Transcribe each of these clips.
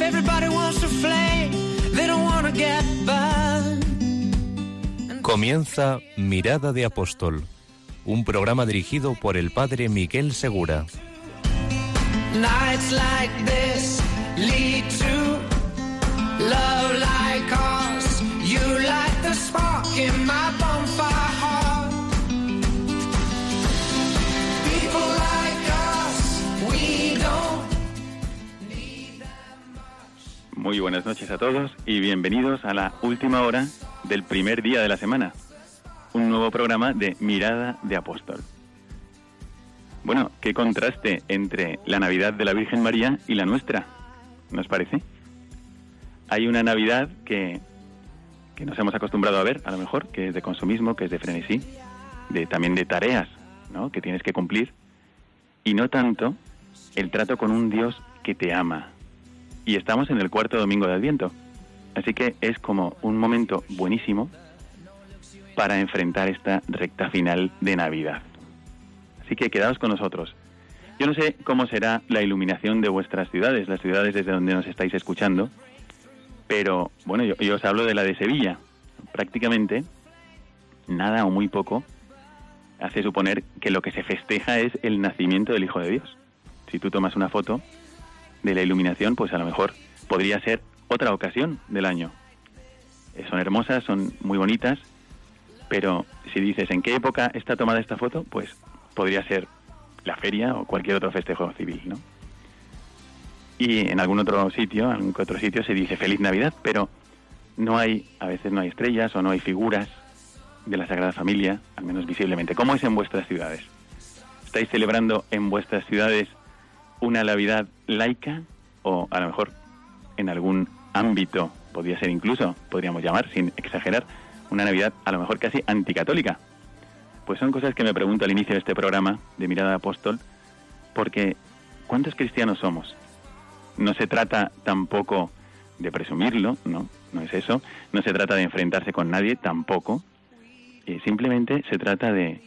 Everybody wants to flame, they don't want to get burned. Comienza Mirada de Apóstol, un programa dirigido por el padre Miguel Segura. Nights like this lead to love like ours. You light the spark in Muy buenas noches a todos y bienvenidos a la última hora del primer día de la semana. Un nuevo programa de Mirada de Apóstol. Bueno, qué contraste entre la Navidad de la Virgen María y la nuestra, ¿nos parece? Hay una Navidad que, que nos hemos acostumbrado a ver, a lo mejor, que es de consumismo, que es de frenesí, de, también de tareas ¿no? que tienes que cumplir, y no tanto el trato con un Dios que te ama. Y estamos en el cuarto domingo de Adviento. Así que es como un momento buenísimo para enfrentar esta recta final de Navidad. Así que quedaos con nosotros. Yo no sé cómo será la iluminación de vuestras ciudades, las ciudades desde donde nos estáis escuchando, pero bueno, yo, yo os hablo de la de Sevilla. Prácticamente nada o muy poco hace suponer que lo que se festeja es el nacimiento del Hijo de Dios. Si tú tomas una foto de la iluminación, pues a lo mejor podría ser otra ocasión del año. Eh, Son hermosas, son muy bonitas, pero si dices en qué época está tomada esta foto, pues podría ser la feria o cualquier otro festejo civil, ¿no? Y en algún otro sitio, en algún otro sitio se dice feliz Navidad, pero no hay, a veces no hay estrellas o no hay figuras de la Sagrada Familia, al menos visiblemente. ¿Cómo es en vuestras ciudades? ¿Estáis celebrando en vuestras ciudades una Navidad laica o a lo mejor en algún ámbito, podría ser incluso, podríamos llamar, sin exagerar, una Navidad a lo mejor casi anticatólica? Pues son cosas que me pregunto al inicio de este programa de Mirada de Apóstol, porque ¿cuántos cristianos somos? No se trata tampoco de presumirlo, no, no es eso, no se trata de enfrentarse con nadie tampoco, eh, simplemente se trata de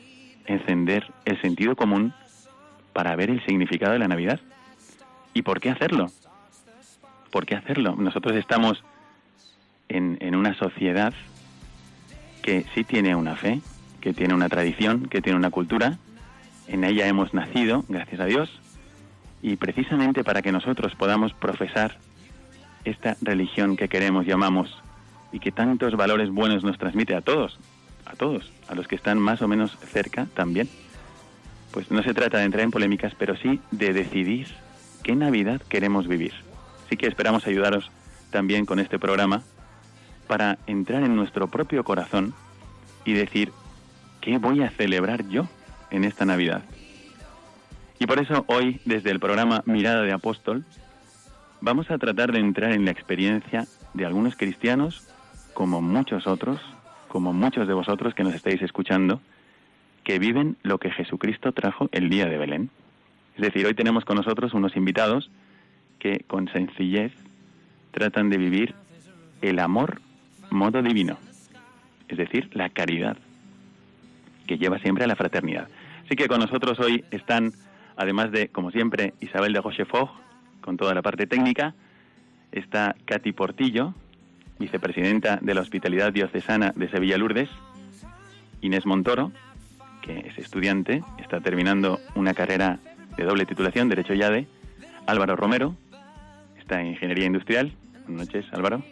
encender el sentido común para ver el significado de la Navidad. ¿Y por qué hacerlo? ¿Por qué hacerlo? Nosotros estamos en, en una sociedad que sí tiene una fe, que tiene una tradición, que tiene una cultura, en ella hemos nacido, gracias a Dios, y precisamente para que nosotros podamos profesar esta religión que queremos, llamamos, y que tantos valores buenos nos transmite a todos, a todos, a los que están más o menos cerca también, pues no se trata de entrar en polémicas, pero sí de decidir qué Navidad queremos vivir. Así que esperamos ayudaros también con este programa para entrar en nuestro propio corazón y decir, ¿qué voy a celebrar yo en esta Navidad? Y por eso hoy, desde el programa Mirada de Apóstol, vamos a tratar de entrar en la experiencia de algunos cristianos, como muchos otros, como muchos de vosotros que nos estáis escuchando, que viven lo que Jesucristo trajo el día de Belén. Es decir, hoy tenemos con nosotros unos invitados que con sencillez tratan de vivir el amor modo divino, es decir, la caridad, que lleva siempre a la fraternidad. Así que con nosotros hoy están, además de, como siempre, Isabel de Rochefort, con toda la parte técnica, está Katy Portillo, vicepresidenta de la Hospitalidad Diocesana de Sevilla Lourdes, Inés Montoro, que es estudiante, está terminando una carrera de doble titulación, Derecho YADE, Álvaro Romero, está en Ingeniería Industrial. Buenas noches, Álvaro.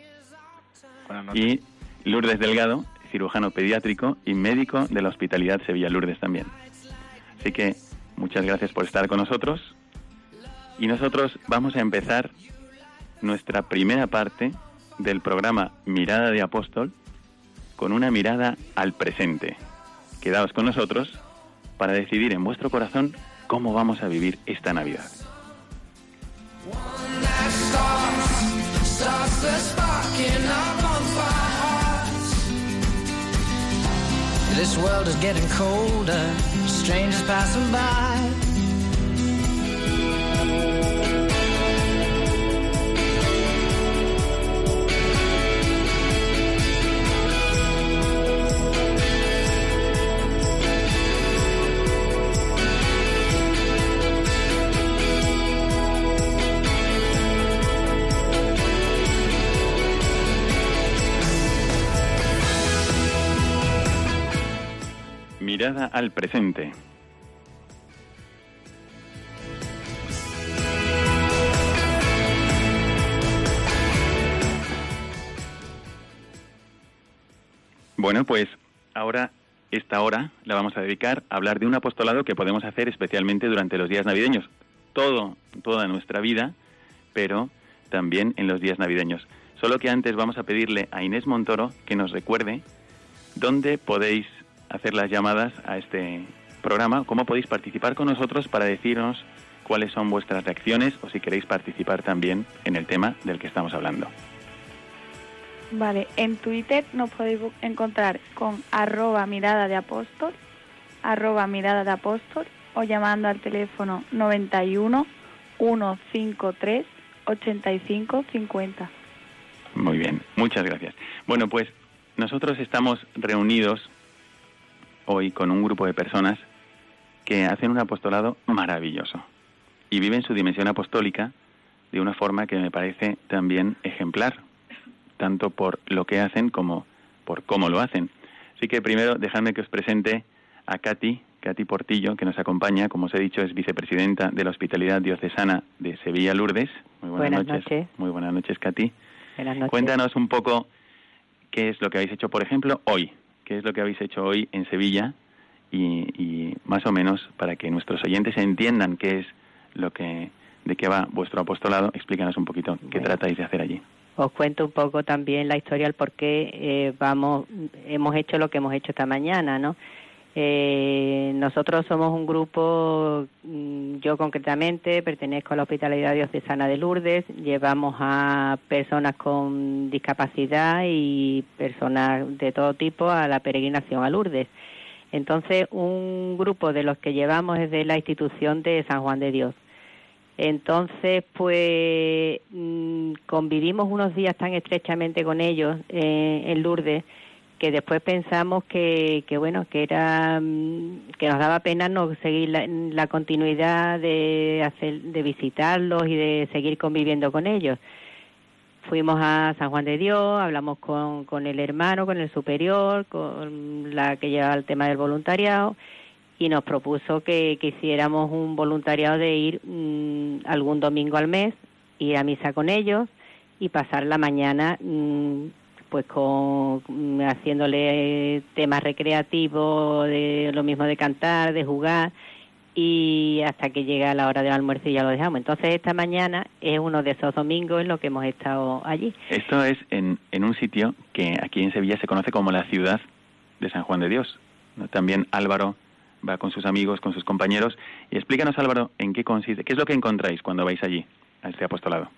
Buenas noches. Y Lourdes Delgado, cirujano pediátrico y médico de la Hospitalidad Sevilla Lourdes también. Así que muchas gracias por estar con nosotros. Y nosotros vamos a empezar nuestra primera parte del programa Mirada de Apóstol con una mirada al presente. Quedaos con nosotros para decidir en vuestro corazón cómo vamos a vivir esta Navidad. Strangers passing by. Al presente. Bueno, pues ahora esta hora la vamos a dedicar a hablar de un apostolado que podemos hacer especialmente durante los días navideños. Todo, toda nuestra vida, pero también en los días navideños. Solo que antes vamos a pedirle a Inés Montoro que nos recuerde dónde podéis hacer las llamadas a este programa, cómo podéis participar con nosotros para decirnos cuáles son vuestras reacciones o si queréis participar también en el tema del que estamos hablando. Vale, en Twitter nos podéis encontrar con arroba mirada de apóstol, arroba mirada de apóstol o llamando al teléfono 91 153 85 50. Muy bien, muchas gracias. Bueno, pues nosotros estamos reunidos hoy con un grupo de personas que hacen un apostolado maravilloso y viven su dimensión apostólica de una forma que me parece también ejemplar, tanto por lo que hacen como por cómo lo hacen. Así que primero dejadme que os presente a Katy, Katy Portillo, que nos acompaña, como os he dicho, es vicepresidenta de la Hospitalidad Diocesana de Sevilla Lourdes. Muy buenas, Buenas noches. Muy buenas noches, Katy. Buenas noches. Cuéntanos un poco qué es lo que habéis hecho, por ejemplo, hoy. ¿Qué es lo que habéis hecho hoy en Sevilla? Y, y más o menos para que nuestros oyentes entiendan qué es lo que, de qué va vuestro apostolado, explícanos un poquito qué Bueno. tratáis de hacer allí. Os cuento un poco también la historia, el por qué eh, vamos, hemos hecho lo que hemos hecho esta mañana, ¿no? Eh, nosotros somos un grupo, mm, yo concretamente pertenezco a la Hospitalidad Diocesana de Lourdes, llevamos a personas con discapacidad y personas de todo tipo a la peregrinación a Lourdes. Entonces, un grupo de los que llevamos es de la institución de San Juan de Dios. Entonces, pues mm, convivimos unos días tan estrechamente con ellos eh, en Lourdes que después pensamos que, que bueno que era mm, que nos daba pena no seguir la, continuidad de hacer de visitarlos y de seguir conviviendo con ellos. Fuimos a San Juan de Dios hablamos con, con el hermano con el superior con la que lleva el tema del voluntariado y nos propuso que, que hiciéramos un voluntariado de ir mm, algún domingo al mes, ir a misa con ellos y pasar la mañana mm, pues con mm, haciéndole temas recreativos, de lo mismo de cantar, de jugar y hasta que llega la hora del almuerzo y ya lo dejamos. Entonces esta mañana es uno de esos domingos en los que hemos estado allí. Esto es en, en un sitio que aquí en Sevilla se conoce como la ciudad de San Juan de Dios. También Álvaro va con sus amigos, con sus compañeros. Y explícanos, Álvaro, en qué consiste, qué es lo que encontráis cuando vais allí, a este apostolado.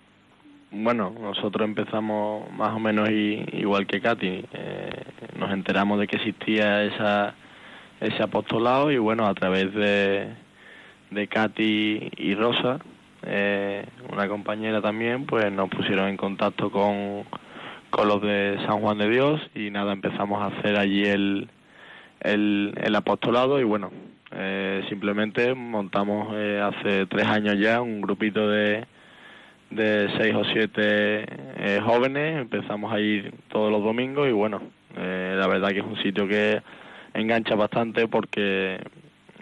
Bueno, nosotros empezamos más o menos igual que Katy. Eh, nos enteramos de que existía esa, ese apostolado y bueno, a través de, de Katy y Rosa, eh, una compañera también, pues nos pusieron en contacto con, con los de San Juan de Dios y nada, empezamos a hacer allí el, el, el apostolado y bueno, eh, simplemente montamos eh, hace tres años ya un grupito de, de seis o siete eh, jóvenes, empezamos a ir todos los domingos y bueno, eh, la verdad que es un sitio que engancha bastante porque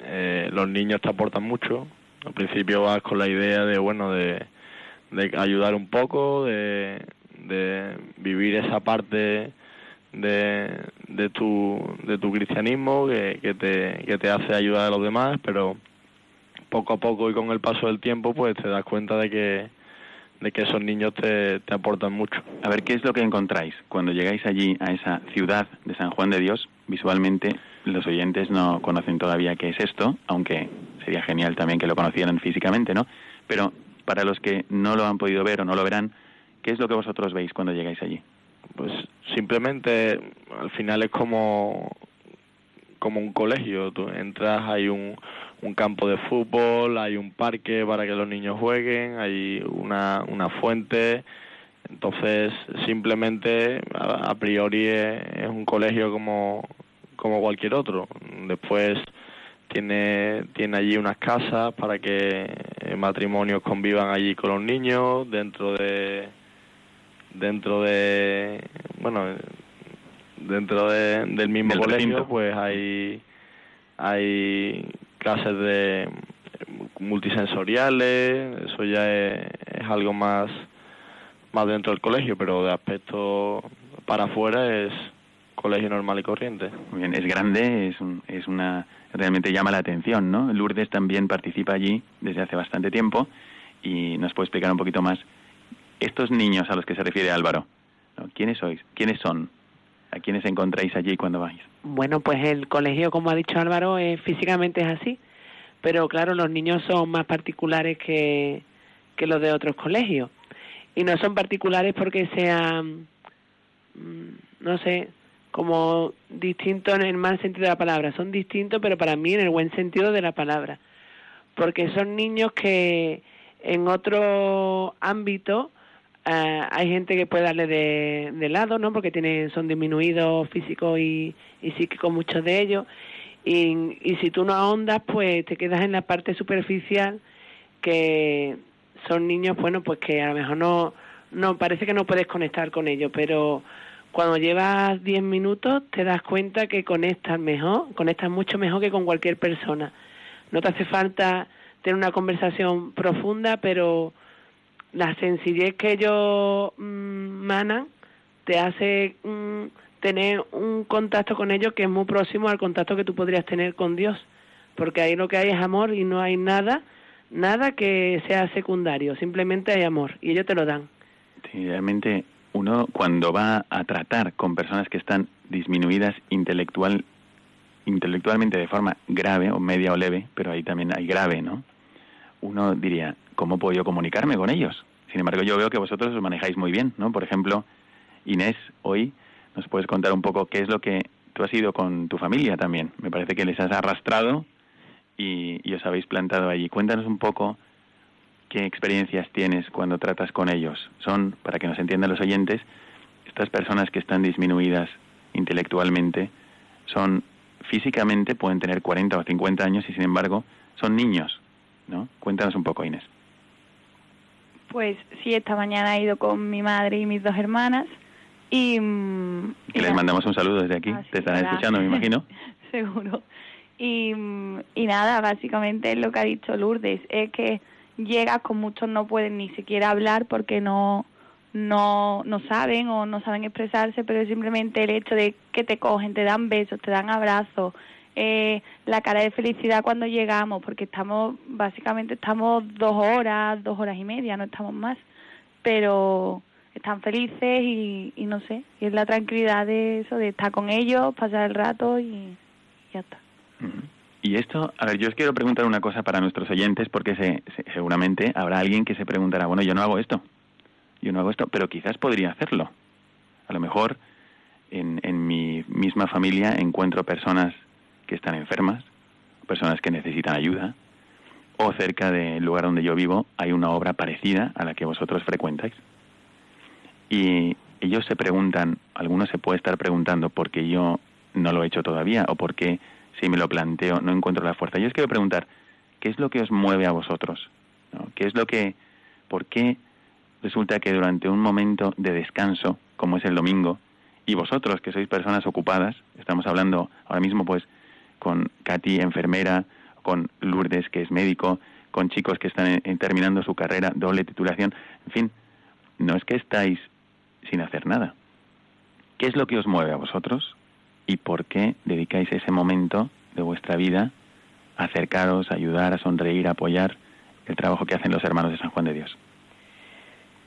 eh, los niños te aportan mucho. Al principio vas con la idea de bueno de, de ayudar un poco, de, de vivir esa parte de, de tu de tu cristianismo que, que te que te hace ayudar a los demás, pero poco a poco y con el paso del tiempo pues te das cuenta de que de que esos niños te, te aportan mucho. A ver, ¿qué es lo que encontráis cuando llegáis allí a esa ciudad de San Juan de Dios? Visualmente, los oyentes no conocen todavía qué es esto, aunque sería genial también que lo conocieran físicamente, ¿no? Pero para los que no lo han podido ver o no lo verán, ¿Qué es lo que vosotros veis cuando llegáis allí? Pues simplemente al final es como como un colegio. Tú entras, hay un, un campo de fútbol, hay un parque para que los niños jueguen, hay una, una fuente. Entonces, simplemente, a, priori, es, un colegio como, como cualquier otro. Después tiene, tiene allí unas casas para que matrimonios convivan allí con los niños dentro de dentro de bueno dentro de, del mismo colegio pues hay hay clases de multisensoriales eso ya es, algo más más dentro del colegio pero de aspecto para afuera es colegio normal y corriente. Muy bien es grande es un, es una realmente llama la atención no Lourdes también participa allí desde hace bastante tiempo y nos puede explicar un poquito más estos niños a los que se refiere Álvaro. Quiénes sois quiénes son ¿A quiénes encontráis allí cuando vais? Bueno, pues el colegio, como ha dicho Álvaro, físicamente es así, pero claro, los niños son más particulares que, que los de otros colegios. Y no son particulares porque sean, mm, no sé, como distintos en el mal sentido de la palabra. Son distintos, pero para mí en el buen sentido de la palabra. Porque son niños que en otro ámbito eh, hay gente que puede darle de, lado, ¿no? Porque tienen, son disminuidos físicos y, y psíquicos muchos de ellos. Y, y si tú no ahondas, pues te quedas en la parte superficial que son niños, bueno, pues que a lo mejor no, no parece que no puedes conectar con ellos, pero cuando llevas 10 minutos te das cuenta que conectas mejor, conectas mucho mejor que con cualquier persona. No te hace falta tener una conversación profunda, pero la sencillez que ellos mm, manan te hace mm, tener un contacto con ellos que es muy próximo al contacto que tú podrías tener con Dios, porque ahí lo que hay es amor y no hay nada, nada que sea secundario, simplemente hay amor y ellos te lo dan. Sí, realmente uno cuando va a tratar con personas que están disminuidas intelectual intelectualmente de forma grave o media o leve, pero ahí también hay grave, ¿no? Uno diría, ¿cómo puedo yo comunicarme con ellos? Sin embargo, yo veo que vosotros os manejáis muy bien, ¿no? Por ejemplo, Inés, hoy nos puedes contar un poco qué es lo que tú has ido con tu familia también. Me parece que les has arrastrado y, y os habéis plantado allí. Cuéntanos un poco qué experiencias tienes cuando tratas con ellos. Son, para que nos entiendan los oyentes, estas personas que están disminuidas intelectualmente, son físicamente, pueden tener 40 o 50 años y sin embargo son niños, ¿no? Cuéntanos un poco, Inés. Pues sí, esta mañana he ido con mi madre y mis dos hermanas y... Mm, les mandamos un saludo desde aquí, te están escuchando, me imagino. Seguro. Y, mm, y nada, básicamente es lo que ha dicho Lourdes, es que llegas con muchos no pueden ni siquiera hablar porque no, no, no saben o no saben expresarse, pero simplemente el hecho de que te cogen, te dan besos, te dan abrazos, eh, la cara de felicidad cuando llegamos, porque estamos, básicamente estamos dos horas, dos horas y media, no estamos más, pero están felices y, y no sé, y es la tranquilidad de eso, de estar con ellos, pasar el rato y, ya está. Y esto, a ver, yo os quiero preguntar una cosa para nuestros oyentes, porque se, seguramente habrá alguien que se preguntará, bueno, yo no hago esto, yo no hago esto, pero quizás podría hacerlo. A lo mejor en, en mi misma familia encuentro personas que están enfermas, personas que necesitan ayuda, o cerca del lugar donde yo vivo hay una obra parecida a la que vosotros frecuentáis. Y ellos se preguntan, algunos se puede estar preguntando por qué yo no lo he hecho todavía o por qué si me lo planteo no encuentro la fuerza. Yo os quiero preguntar, ¿qué es lo que os mueve a vosotros? ¿Qué es lo que, por qué resulta que durante un momento de descanso, como es el domingo, y vosotros que sois personas ocupadas, estamos hablando ahora mismo pues con Katy, enfermera, con Lourdes, que es médico, con chicos que están terminando su carrera, doble titulación, en fin, no es que estáis sin hacer nada. ¿Qué es lo que os mueve a vosotros y por qué dedicáis ese momento de vuestra vida a acercaros, a ayudar, a sonreír, a apoyar el trabajo que hacen los hermanos de San Juan de Dios?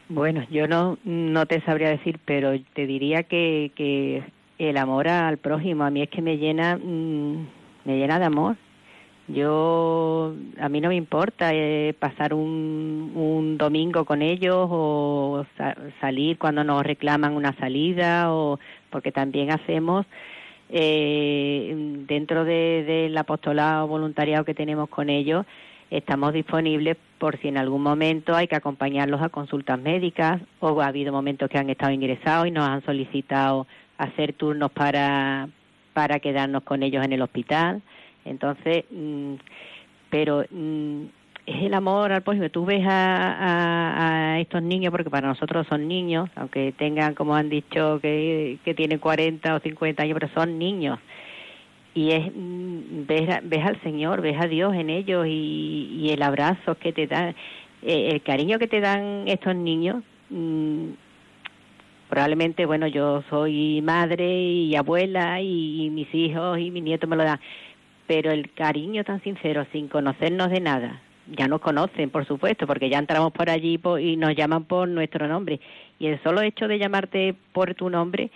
Bueno, yo no, no te sabría decir, pero te diría que, que el amor al prójimo a mí es que me llena mm, me llena de amor. Yo, a mí no me importa eh, pasar un, un domingo con ellos o salir cuando nos reclaman una salida o porque también hacemos eh, dentro del de, apostolado voluntariado que tenemos con ellos, estamos disponibles por si en algún momento hay que acompañarlos a consultas médicas o ha habido momentos que han estado ingresados y nos han solicitado hacer turnos para, para quedarnos con ellos en el hospital. Entonces, mm, pero mm, es el amor al prójimo. Tú ves a, a, estos niños, porque para nosotros son niños, aunque tengan, como han dicho, que, que tienen 40 o 50 años, pero son niños. Y es, mm, ves, ves al Señor, ves a Dios en ellos y, y el abrazo que te dan, eh, el cariño que te dan estos niños. Probablemente, bueno, yo soy madre y abuela y mis hijos y mis nietos me lo dan pero el cariño tan sincero, sin conocernos de nada, ya nos conocen, por supuesto, porque ya entramos por allí y nos llaman por nuestro nombre. Y el solo hecho de llamarte por tu nombre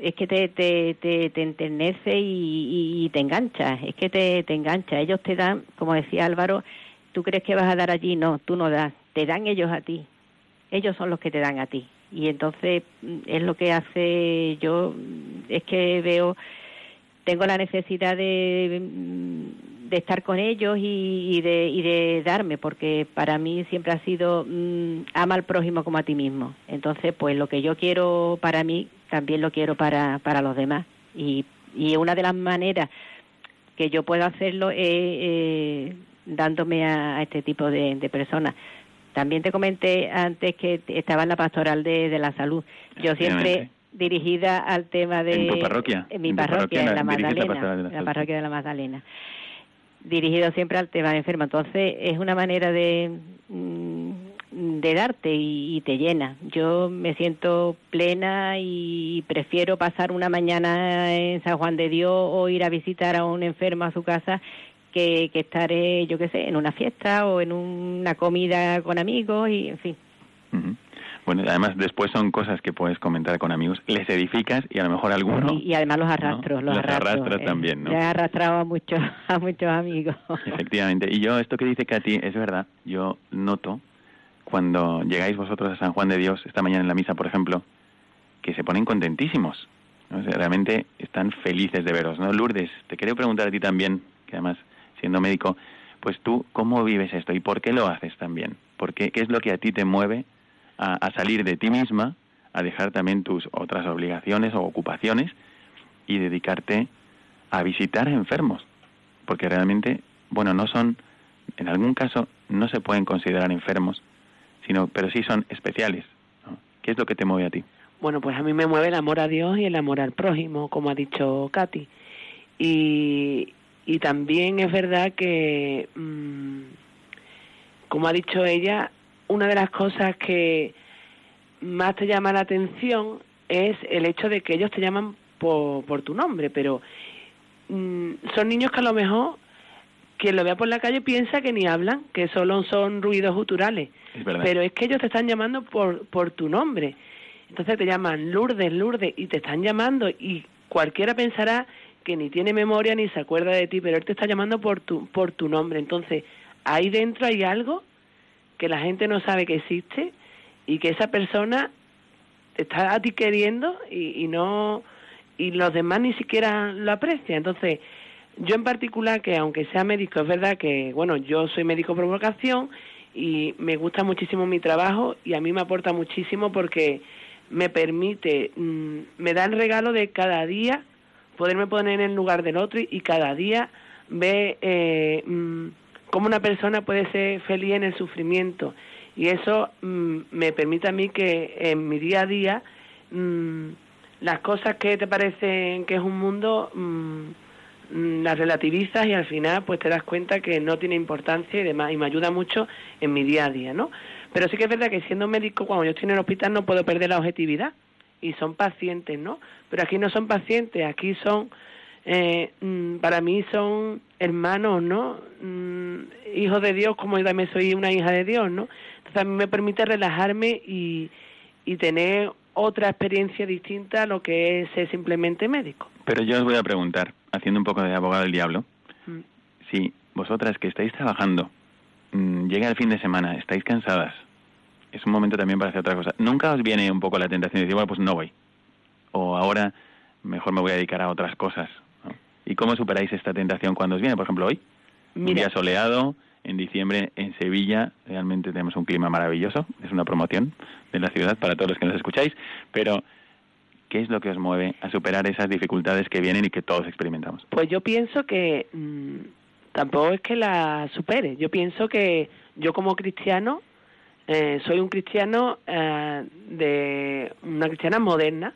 es que te, te, te, te enternece y, te engancha, es que te, te engancha. Ellos te dan, como decía Álvaro, tú crees que vas a dar allí, no, tú no das, te dan ellos a ti, ellos son los que te dan a ti. Y entonces mm, es lo que hace yo, es que veo tengo la necesidad de, de estar con ellos y, de, y de darme, porque para mí siempre ha sido mm, ama al prójimo como a ti mismo. Entonces, pues lo que yo quiero para mí, también lo quiero para, para los demás. Y, y una de las maneras que yo puedo hacerlo es eh, dándome a, este tipo de, personas. También te comenté antes que estaba en la pastoral de, de la salud. Yo siempre dirigida al tema de... ¿En tu parroquia? En mi parroquia, en la Magdalena, la, parroquia de la Magdalena. Dirigido siempre al tema de enfermo. Entonces, es una manera de, mm, de darte y, te llena. Yo me siento plena y prefiero pasar una mañana en San Juan de Dios o ir a visitar a un enfermo a su casa que, que estar, yo qué sé, en una fiesta o en una comida con amigos y, en fin. Bueno, además después son cosas que puedes comentar con amigos, les edificas y a lo mejor alguno... Y, además los arrastro, los, arrastro, eh, también, ¿no? he arrastrado a muchos, a muchos amigos. Efectivamente. Y yo, esto que dice Katy, es verdad, yo noto cuando llegáis vosotros a San Juan de Dios, esta mañana en la misa, por ejemplo, que se ponen contentísimos. realmente están felices de veros, ¿no? Lourdes, te quería preguntar a ti también, que además, siendo médico, pues tú, ¿cómo vives esto y por qué lo haces también? ¿Por qué, ¿Qué es lo que a ti te mueve a, salir de ti misma, a dejar también tus otras obligaciones o ocupaciones y dedicarte a visitar enfermos, porque realmente, bueno, no son, en algún caso, no se pueden considerar enfermos, sino, pero sí son especiales. ¿Qué es lo que te mueve a ti? Bueno, pues a mí me mueve el amor a Dios y el amor al prójimo, como ha dicho Katy. Y, y también es verdad que, mm, como ha dicho ella, una de las cosas que más te llama la atención es el hecho de que ellos te llaman por, por tu nombre, pero mm, son niños que a lo mejor quien lo vea por la calle piensa que ni hablan, que solo son ruidos guturales. pero es que ellos te están llamando por, por tu nombre. Entonces te llaman Lourdes, Lourdes, y te están llamando y cualquiera pensará que ni tiene memoria ni se acuerda de ti, pero él te está llamando por tu, por tu nombre. Entonces, ahí dentro hay algo que la gente no sabe que existe y que esa persona está a ti queriendo y, no y los demás ni siquiera lo aprecian. Entonces, yo en particular, que aunque sea médico, es verdad que, bueno, yo soy médico por vocación y me gusta muchísimo mi trabajo y a mí me aporta muchísimo porque me permite, mm, me da el regalo de cada día poderme poner en el lugar del otro y, cada día ver eh, mm, cómo una persona puede ser feliz en el sufrimiento. Y eso mm, me permite a mí que en mi día a día mm, las cosas que te parecen que es un mundo mm, las relativizas y al final pues te das cuenta que no tiene importancia y demás y me ayuda mucho en mi día a día, ¿no? Pero sí que es verdad que siendo médico cuando yo estoy en el hospital no puedo perder la objetividad y son pacientes, ¿no? Pero aquí no son pacientes, aquí son eh, mm, para mí son hermanos, ¿no? Mm, hijos de Dios, como yo también soy una hija de Dios, ¿no? Entonces a mí me permite relajarme y, y tener otra experiencia distinta a lo que es ser simplemente médico. Pero yo os voy a preguntar, haciendo un poco de abogado del diablo, mm. si vosotras que estáis trabajando, mm, llega el fin de semana, estáis cansadas, es un momento también para hacer otra cosa. ¿Nunca os viene un poco la tentación de decir, bueno, pues no voy? O ahora mejor me voy a dedicar a otras cosas. ¿no? ¿Y cómo superáis esta tentación cuando os viene? Por ejemplo, hoy, un Mira. día soleado, en diciembre en Sevilla, realmente tenemos un clima maravilloso, es una promoción de la ciudad para todos los que nos escucháis, pero ¿qué es lo que os mueve a superar esas dificultades que vienen y que todos experimentamos? Pues yo pienso que mm, tampoco es que la supere. Yo pienso que yo como cristiano eh, soy un cristiano eh, de una cristiana moderna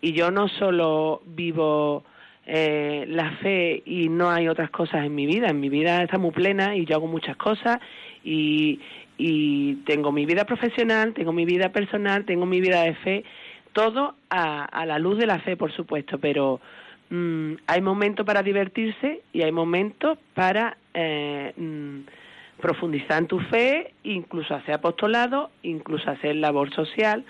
y yo no solo vivo eh, la fe y no hay otras cosas en mi vida. En mi vida está muy plena y yo hago muchas cosas y, y tengo mi vida profesional, tengo mi vida personal, tengo mi vida de fe, todo a, a la luz de la fe, por supuesto, pero mm, hay momentos para divertirse y hay momentos para eh, mm, profundizar en tu fe, incluso hacer apostolado, incluso hacer labor social,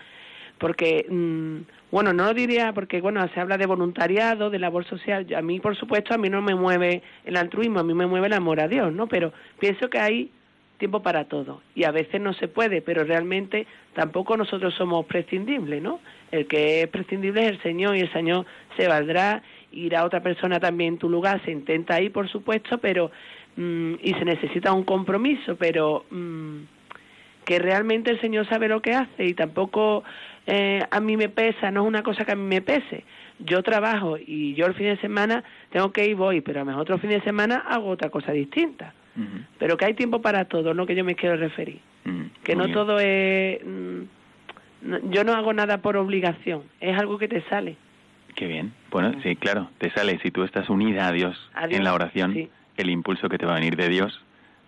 porque, mm, bueno, no lo diría porque, bueno, se habla de voluntariado, de labor social, a mí, por supuesto, a mí no me mueve el altruismo, a mí me mueve el amor a Dios, ¿no? Pero pienso que hay tiempo para todo y a veces no se puede, pero realmente tampoco nosotros somos prescindibles, ¿no? El que es prescindible es el Señor y el Señor se valdrá, irá otra persona también en tu lugar, se intenta ir, por supuesto, pero mm, y se necesita un compromiso, pero mm, que realmente el Señor sabe lo que hace y tampoco eh, a mí me pesa, no es una cosa que a mí me pese. Yo trabajo y yo el fin de semana tengo que ir, voy, pero a lo mejor otro fin de semana hago otra cosa distinta. Pero que hay tiempo para todo, no que yo me quiero referir. Que muy no bien. todo es... mm, no- yo no hago nada por obligación, es algo que te sale. Qué bien. Bueno, sí, claro, te sale, si tú estás unida a Dios, A Dios, en la oración, sí. El impulso que te va a venir de Dios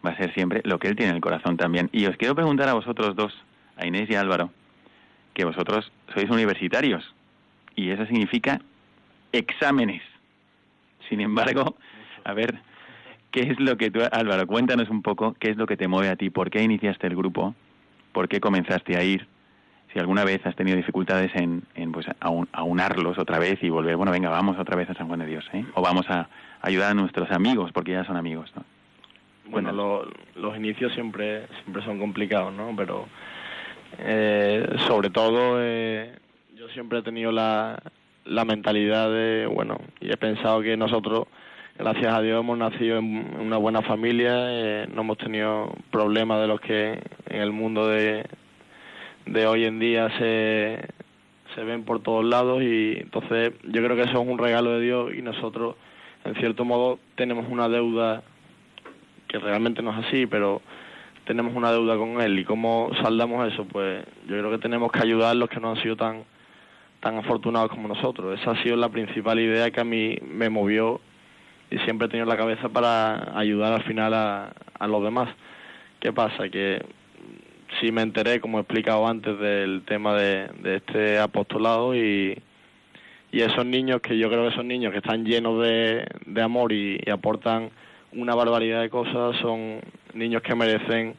va a ser siempre lo que Él tiene en el corazón también. Y os quiero preguntar a vosotros dos, a Inés y a Álvaro, que vosotros sois universitarios y eso significa exámenes. Sin embargo, a ver, ¿qué es lo que tú, Álvaro, cuéntanos un poco, qué es lo que te mueve a ti? ¿Por qué iniciaste el grupo? ¿Por qué comenzaste a ir? Si alguna vez has tenido dificultades en, en pues, aun- aunarlos otra vez y volver, bueno, venga, vamos otra vez a San Juan de Dios, ¿eh? O vamos a ayudar a nuestros amigos, porque ya son amigos, ¿no? Bueno, lo- los inicios siempre siempre son complicados, ¿no? Pero eh, sobre todo eh, yo siempre he tenido la, la mentalidad de, bueno, y he pensado que nosotros, gracias a Dios, hemos nacido en una buena familia, eh, no hemos tenido problemas de los que en el mundo de, de hoy en día se, se ven por todos lados y entonces yo creo que eso es un regalo de Dios y nosotros, en cierto modo, tenemos una deuda que realmente no es así, pero tenemos una deuda con él y cómo saldamos eso, pues yo creo que tenemos que ayudar a los que no han sido tan tan afortunados como nosotros. Esa ha sido la principal idea que a mí me movió y siempre he tenido en la cabeza para ayudar al final a, a los demás. ¿Qué pasa? Que sí me enteré, como he explicado antes, del tema de, este apostolado y, y esos niños que yo creo que son niños que están llenos de, de amor y, y aportan una barbaridad de cosas, son niños que merecen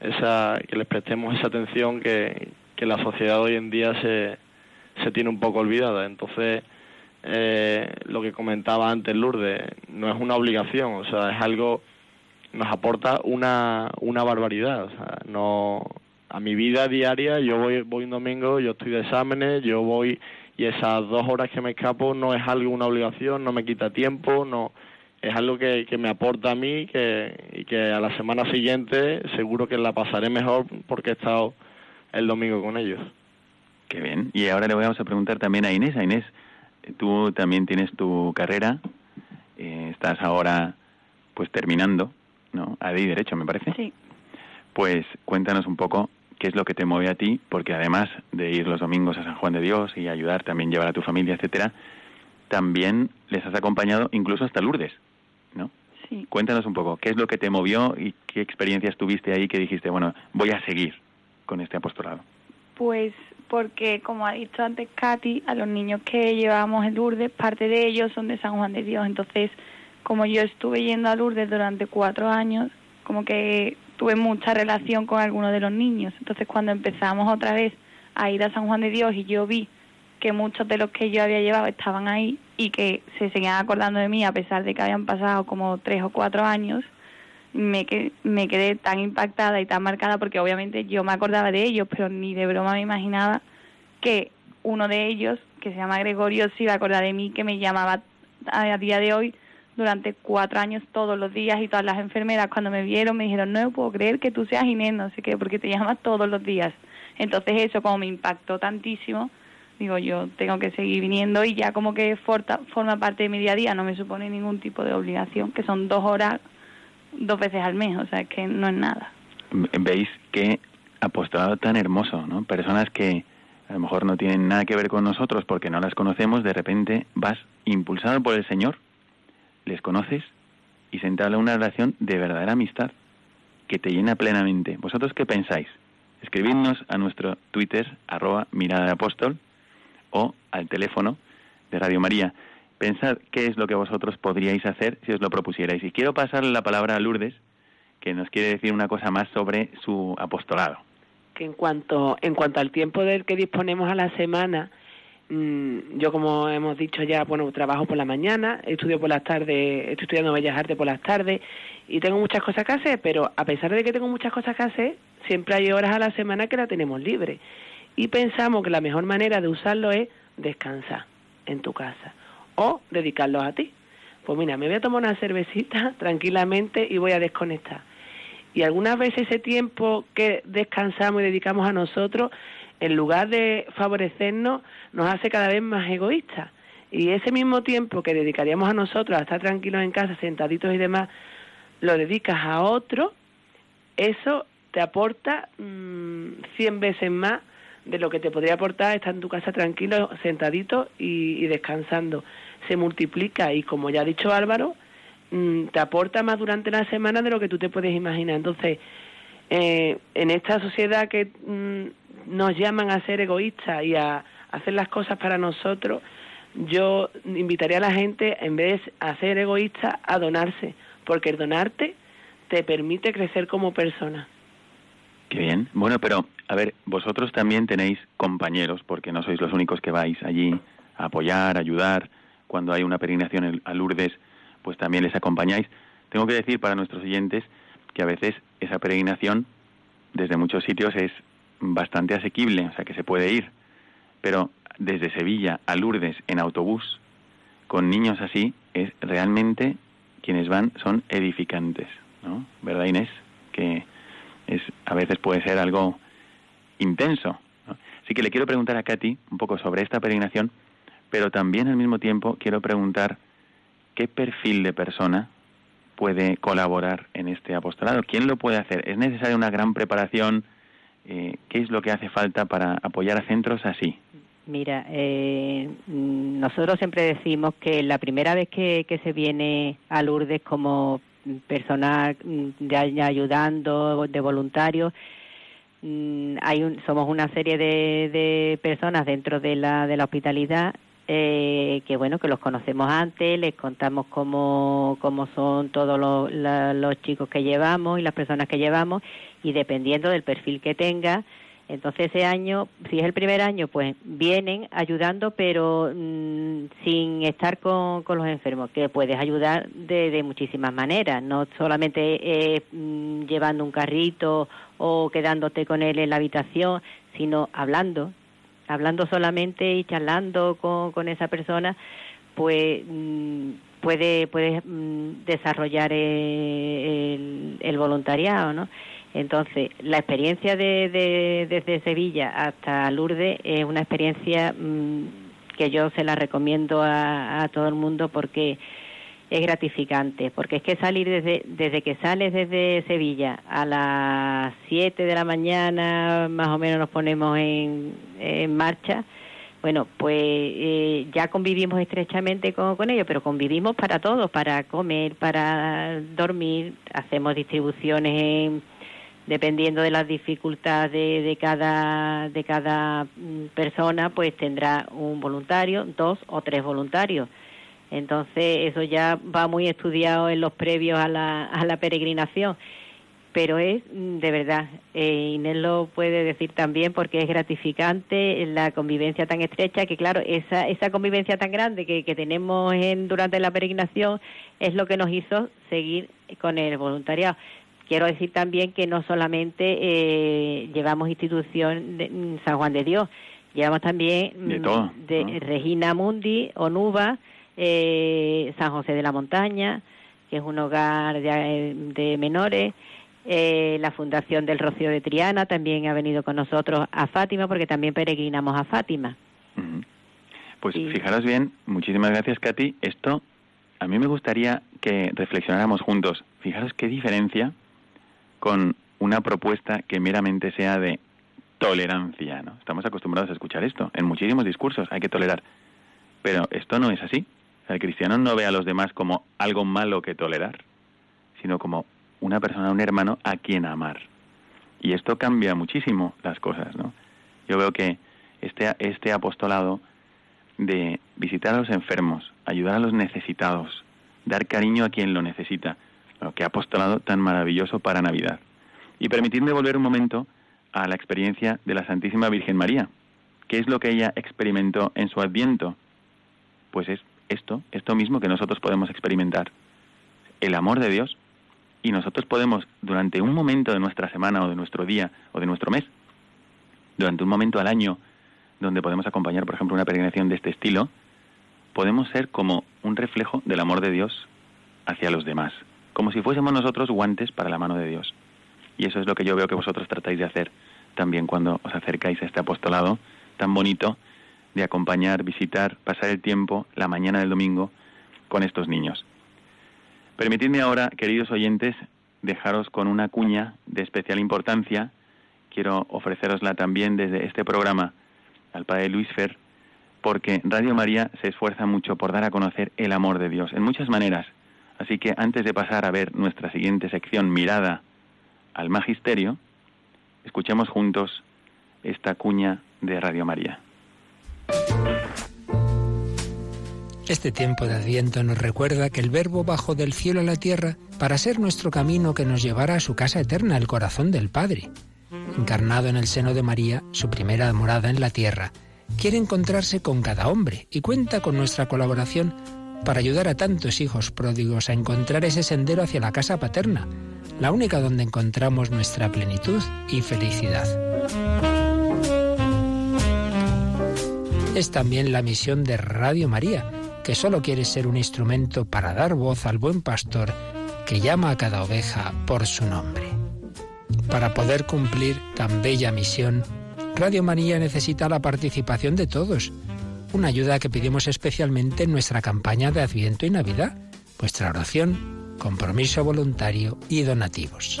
esa que les prestemos esa atención que, que la sociedad hoy en día se, se tiene un poco olvidada. Entonces, eh, lo que comentaba antes Lourdes, no es una obligación, o sea, es algo, nos aporta una, una barbaridad. O sea, no, a mi vida diaria, yo voy, voy un domingo, yo estoy de exámenes, yo voy y esas dos horas que me escapo no es algo, una obligación, no me quita tiempo, no es algo que, que me aporta a mí que, y que a la semana siguiente seguro que la pasaré mejor porque he estado el domingo con ellos. Qué bien. Y ahora le vamos a preguntar también a Inés. A Inés, tú también tienes tu carrera, eh, estás ahora pues terminando, ¿no? A de Derecho, me parece. Sí. Pues cuéntanos un poco qué es lo que te mueve a ti, porque además de ir los domingos a San Juan de Dios y ayudar, también llevar a tu familia, etcétera, también les has acompañado incluso hasta Lourdes, ¿no? Sí. Cuéntanos un poco qué es lo que te movió y qué experiencias tuviste ahí que dijiste, bueno, voy a seguir con este apostolado. Pues porque, como ha dicho antes Katy, a los niños que llevamos en Lourdes, parte de ellos son de San Juan de Dios. Entonces, como yo estuve yendo a Lourdes durante cuatro años, como que tuve mucha relación con algunos de los niños. Entonces, cuando empezamos otra vez a ir a San Juan de Dios y yo vi que muchos de los que yo había llevado estaban ahí y que se seguían acordando de mí a pesar de que habían pasado como tres o cuatro años, me, que, me quedé tan impactada y tan marcada porque obviamente yo me acordaba de ellos, pero ni de broma me imaginaba que uno de ellos, que se llama Gregorio, se iba a acordar de mí, que me llamaba a día de hoy durante cuatro años todos los días y todas las enfermeras cuando me vieron me dijeron no puedo creer que tú seas Inés, no sé qué, porque te llamas todos los días. Entonces eso como me impactó tantísimo, digo yo tengo que seguir viniendo y ya como que forma parte de mi día a día, no me supone ningún tipo de obligación, que son dos horas dos veces al mes, o sea que no es nada. Veis que apostolado tan hermoso, ¿no? Personas que a lo mejor no tienen nada que ver con nosotros porque no las conocemos, de repente vas impulsado por el Señor les conoces y se entabla una relación de verdadera amistad que te llena plenamente. ¿Vosotros qué pensáis? Escribidnos a nuestro Twitter, arroba mirada de apóstol, o al teléfono de Radio María. Pensad qué es lo que vosotros podríais hacer si os lo propusierais. Y quiero pasarle la palabra a Lourdes, que nos quiere decir una cosa más sobre su apostolado. Que en cuanto, en cuanto al tiempo del que disponemos a la semana, yo como hemos dicho ya, bueno, trabajo por la mañana, estudio por las tardes, estoy estudiando Bellas Artes por las tardes y tengo muchas cosas que hacer, pero a pesar de que tengo muchas cosas que hacer, siempre hay horas a la semana que la tenemos libre. Y pensamos que la mejor manera de usarlo es descansar en tu casa o dedicarlo a ti. Pues mira, me voy a tomar una cervecita tranquilamente y voy a desconectar. Y algunas veces ese tiempo que descansamos y dedicamos a nosotros en lugar de favorecernos, nos hace cada vez más egoístas. Y ese mismo tiempo que dedicaríamos a nosotros a estar tranquilos en casa, sentaditos y demás, lo dedicas a otro, eso te aporta mm, cien veces más de lo que te podría aportar estar en tu casa tranquilo, sentadito y, descansando. Se multiplica y como ya ha dicho Álvaro, mm, te aporta más durante la semana de lo que tú te puedes imaginar. Entonces, eh, en esta sociedad que mm, nos llaman a ser egoístas y a hacer las cosas para nosotros, yo invitaría a la gente, en vez de a ser egoísta, a donarse, porque el donarte te permite crecer como persona. Qué bien. Bueno, pero a ver, vosotros también tenéis compañeros, porque no sois los únicos que vais allí a apoyar, a ayudar. Cuando hay una peregrinación a Lourdes, pues también les acompañáis. Tengo que decir para nuestros oyentes que a veces esa peregrinación desde muchos sitios es bastante asequible, o sea que se puede ir. Pero desde Sevilla a Lourdes en autobús, con niños así, es realmente quienes van son edificantes, ¿no? ¿Verdad, Inés? Que es a veces puede ser algo intenso. Así que le quiero preguntar a Katy un poco sobre esta peregrinación, pero también al mismo tiempo quiero preguntar qué perfil de persona puede colaborar en este apostolado. ¿Quién lo puede hacer? ¿Es necesaria una gran preparación? Eh, ¿qué es lo que hace falta para apoyar a centros así? Mira, eh, nosotros siempre decimos que la primera vez que, se viene a Lourdes como personal de ayudando, de voluntarios, mm, hay somos una serie de, de personas dentro de la, de la hospitalidad eh, que bueno que los conocemos antes les contamos cómo, cómo son todos los, los chicos que llevamos y las personas que llevamos y dependiendo del perfil que tenga. Entonces ese año si es el primer año pues vienen ayudando pero mm, sin estar con, con, los enfermos que puedes ayudar de, de muchísimas maneras. No solamente mm, llevando un carrito o quedándote con él en la habitación sino hablando hablando solamente y charlando con, con esa persona, pues mm, puede, puede mm, desarrollar el, el, voluntariado, ¿no? Entonces, la experiencia de, desde Sevilla hasta Lourdes es una experiencia mm, que yo se la recomiendo a todo el mundo porque es gratificante, porque es que salir desde, desde que sales desde Sevilla a las 7 de la mañana, más o menos nos ponemos en, marcha, bueno, pues eh, ya convivimos estrechamente con, con, ellos, pero convivimos para todos, para comer, para dormir, hacemos distribuciones en, dependiendo de las dificultades de, de, cada, de cada mm, persona, pues tendrá un voluntario, dos o tres voluntarios entonces eso ya va muy estudiado en los previos a la, a la peregrinación. pero es mm, de verdad, eh, Inés lo puede decir también porque es gratificante la convivencia tan estrecha que claro, esa, esa convivencia tan grande que, que tenemos en, durante la peregrinación es lo que nos hizo seguir con el voluntariado. Quiero decir también que no solamente eh, llevamos institución de mm, San Juan de Dios, llevamos también De todo, mm, de ¿no? Regina Mundi, Onuba, eh, San José de la Montaña, que es un hogar de, de menores, eh, la Fundación del Rocío de Triana también ha venido con nosotros a Fátima, porque también peregrinamos a Fátima. Pues fijaros bien, muchísimas gracias, Katy. Esto a mí me gustaría que reflexionáramos juntos. Fijaros qué diferencia con una propuesta que meramente sea de tolerancia, ¿no? Estamos acostumbrados a escuchar esto en muchísimos discursos, hay que tolerar. Pero esto no es así. El cristiano no ve a los demás como algo malo que tolerar, sino como una persona, un hermano a quien amar. Y esto cambia muchísimo las cosas, ¿no? Yo veo que este, este apostolado de visitar a los enfermos, ayudar a los necesitados, dar cariño a quien lo necesita, bueno, qué apostolado tan maravilloso para Navidad. Y permitidme volver un momento a la experiencia de la Santísima Virgen María. ¿Qué es lo que ella experimentó en su adviento? Pues es esto, esto mismo que nosotros podemos experimentar. El amor de Dios y nosotros podemos, durante un momento de nuestra semana o de nuestro día o de nuestro mes, durante un momento al año donde podemos acompañar, por ejemplo, una peregrinación de este estilo, podemos ser como un reflejo del amor de Dios hacia los demás, como si fuésemos nosotros guantes para la mano de Dios. Y eso es lo que yo veo que vosotros tratáis de hacer también cuando os acercáis a este apostolado tan bonito de acompañar, visitar, pasar el tiempo, la mañana del domingo, con estos niños. Permitidme ahora, queridos oyentes, dejaros con una cuña de especial importancia. Quiero ofrecerosla también desde este programa al Padre Luis Fer, porque Radio María se esfuerza mucho por dar a conocer el amor de Dios en muchas maneras. Así que antes de pasar a ver nuestra siguiente sección, Mirada al Magisterio, escuchemos juntos esta cuña de Radio María. Este tiempo de Adviento nos recuerda que el Verbo bajó del cielo a la tierra para ser nuestro camino que nos llevará a su casa eterna, el corazón del Padre. Encarnado en el seno de María, su primera morada en la tierra, quiere encontrarse con cada hombre y cuenta con nuestra colaboración para ayudar a tantos hijos pródigos a encontrar ese sendero hacia la casa paterna, la única donde encontramos nuestra plenitud y felicidad. Es también la misión de Radio María, que solo quiere ser un instrumento para dar voz al buen pastor que llama a cada oveja por su nombre. Para poder cumplir tan bella misión, Radio María necesita la participación de todos, una ayuda que pedimos especialmente en nuestra campaña de Adviento y Navidad, vuestra oración, compromiso voluntario y donativos.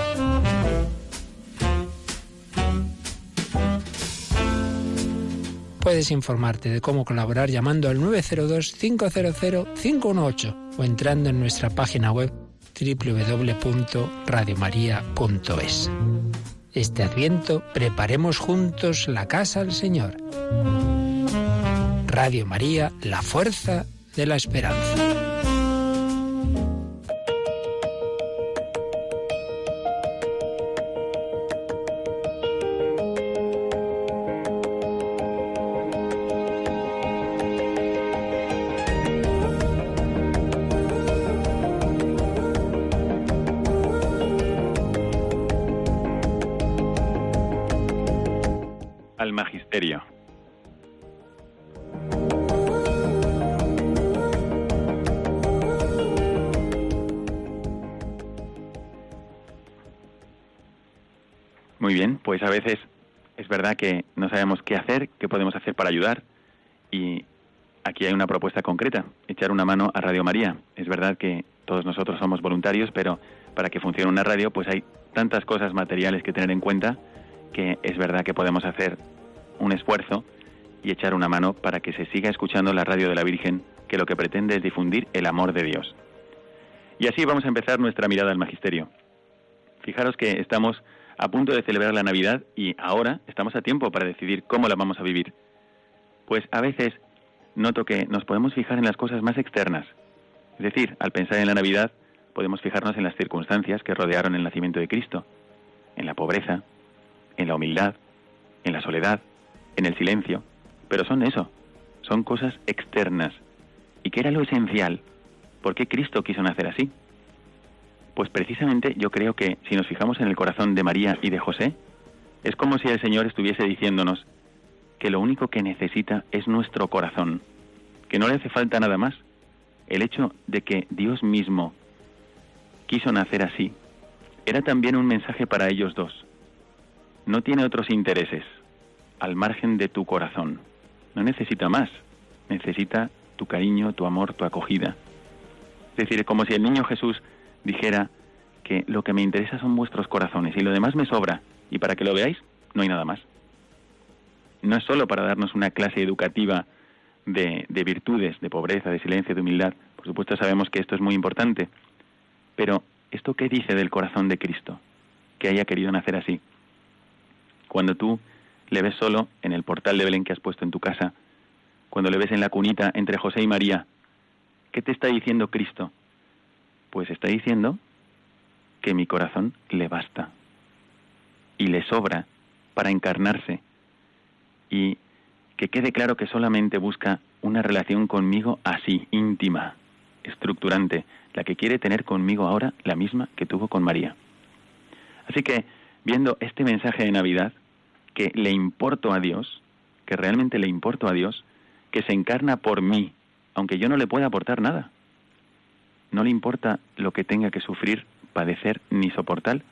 Puedes informarte de cómo colaborar llamando al 902-500-518 o entrando en nuestra página web www.radiomaria.es. Este adviento preparemos juntos la casa al Señor. Radio María, la fuerza de la esperanza. Y aquí hay una propuesta concreta, echar una mano a Radio María. Es verdad que todos nosotros somos voluntarios, pero para que funcione una radio pues hay tantas cosas materiales que tener en cuenta que es verdad que podemos hacer un esfuerzo y echar una mano para que se siga escuchando la radio de la Virgen, que lo que pretende es difundir el amor de Dios. Y así vamos a empezar nuestra mirada al magisterio. Fijaros que estamos a punto de celebrar la Navidad y ahora estamos a tiempo para decidir cómo la vamos a vivir. Pues a veces noto que nos podemos fijar en las cosas más externas. Es decir, al pensar en la Navidad podemos fijarnos en las circunstancias que rodearon el nacimiento de Cristo. en la pobreza, en la humildad, en la soledad, en el silencio, pero son eso, son cosas externas. ¿Y qué era lo esencial? ¿Por qué Cristo quiso nacer así? Pues precisamente yo creo que si nos fijamos en el corazón de María y de José, es como si el Señor estuviese diciéndonos que lo único que necesita es nuestro corazón, que no le hace falta nada más. El hecho de que Dios mismo quiso nacer así era también un mensaje para ellos dos. No tiene otros intereses al margen de tu corazón. No necesita más. Necesita tu cariño, tu amor, tu acogida. Es decir, como si el niño Jesús dijera que lo que me interesa son vuestros corazones y lo demás me sobra. Y para que lo veáis, no hay nada más. No es solo para darnos una clase educativa de, de virtudes, de pobreza, de silencio, de humildad. Por supuesto sabemos que esto es muy importante. Pero, ¿esto qué dice del corazón de Cristo? Que haya querido nacer así. Cuando tú le ves solo en el portal de Belén que has puesto en tu casa, cuando le ves en la cunita entre José y María, ¿qué te está diciendo Cristo? Pues está diciendo que mi corazón le basta y le sobra para encarnarse y que quede claro que solamente busca una relación conmigo así, íntima, estructurante, la que quiere tener conmigo ahora, la misma que tuvo con María. Así que, viendo este mensaje de Navidad, que le importo a Dios, que realmente le importo a Dios, que se encarna por mí, aunque yo no le pueda aportar nada, no le importa lo que tenga que sufrir, padecer ni soportar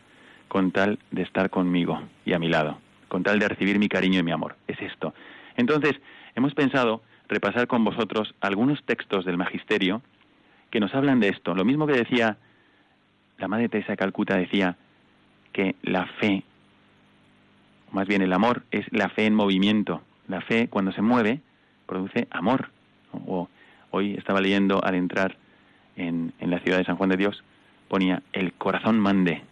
con tal de estar conmigo y a mi lado, con tal de recibir mi cariño y mi amor. Entonces, hemos pensado repasar con vosotros algunos textos del Magisterio que nos hablan de esto. Lo mismo que decía la Madre Teresa de Calcuta, decía que la fe, más bien el amor, es la fe en movimiento. La fe, cuando se mueve, produce amor. O, hoy estaba leyendo al entrar en, la ciudad de San Juan de Dios, ponía el corazón mande,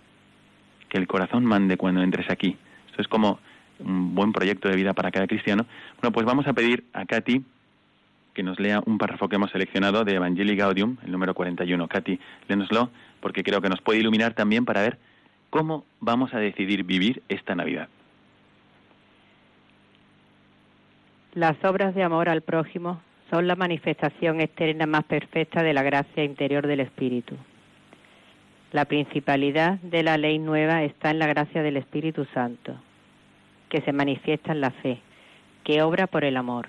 que el corazón mande cuando entres aquí. Esto es como un buen proyecto de vida para cada cristiano. Bueno, pues vamos a pedir a Katy que nos lea un párrafo que hemos seleccionado de Evangelii Gaudium, el número 41. Katy, léenoslo, porque creo que nos puede iluminar también para ver cómo vamos a decidir vivir esta Navidad. Las obras de amor al prójimo son la manifestación externa más perfecta de la gracia interior del Espíritu. La principalidad de la ley nueva está en la gracia del Espíritu Santo, que se manifiesta en la fe, que obra por el amor.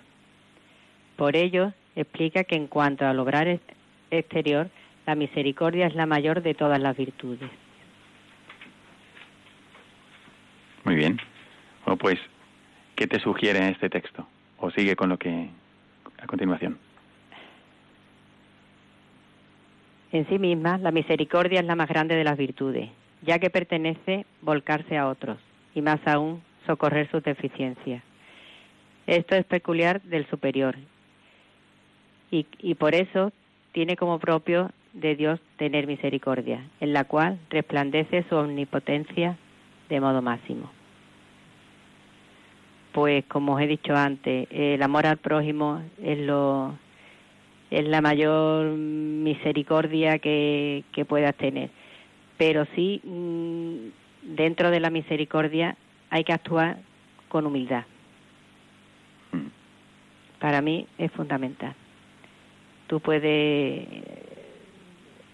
Por ello, explica que en cuanto al obrar exterior, la misericordia es la mayor de todas las virtudes. Muy bien. Bueno, pues, ¿qué te sugiere este texto? ¿O sigue con lo que a continuación. En sí misma, la misericordia es la más grande de las virtudes, ya que pertenece volcarse a otros y más aún socorrer sus deficiencias. Esto es peculiar del superior y, por eso tiene como propio de Dios tener misericordia, en la cual resplandece su omnipotencia de modo máximo pues como os he dicho antes, el amor al prójimo es lo es la mayor misericordia que, que puedas tener. Pero sí, mm, dentro de la misericordia hay que actuar con humildad. Mm. Para mí es fundamental. Tú puedes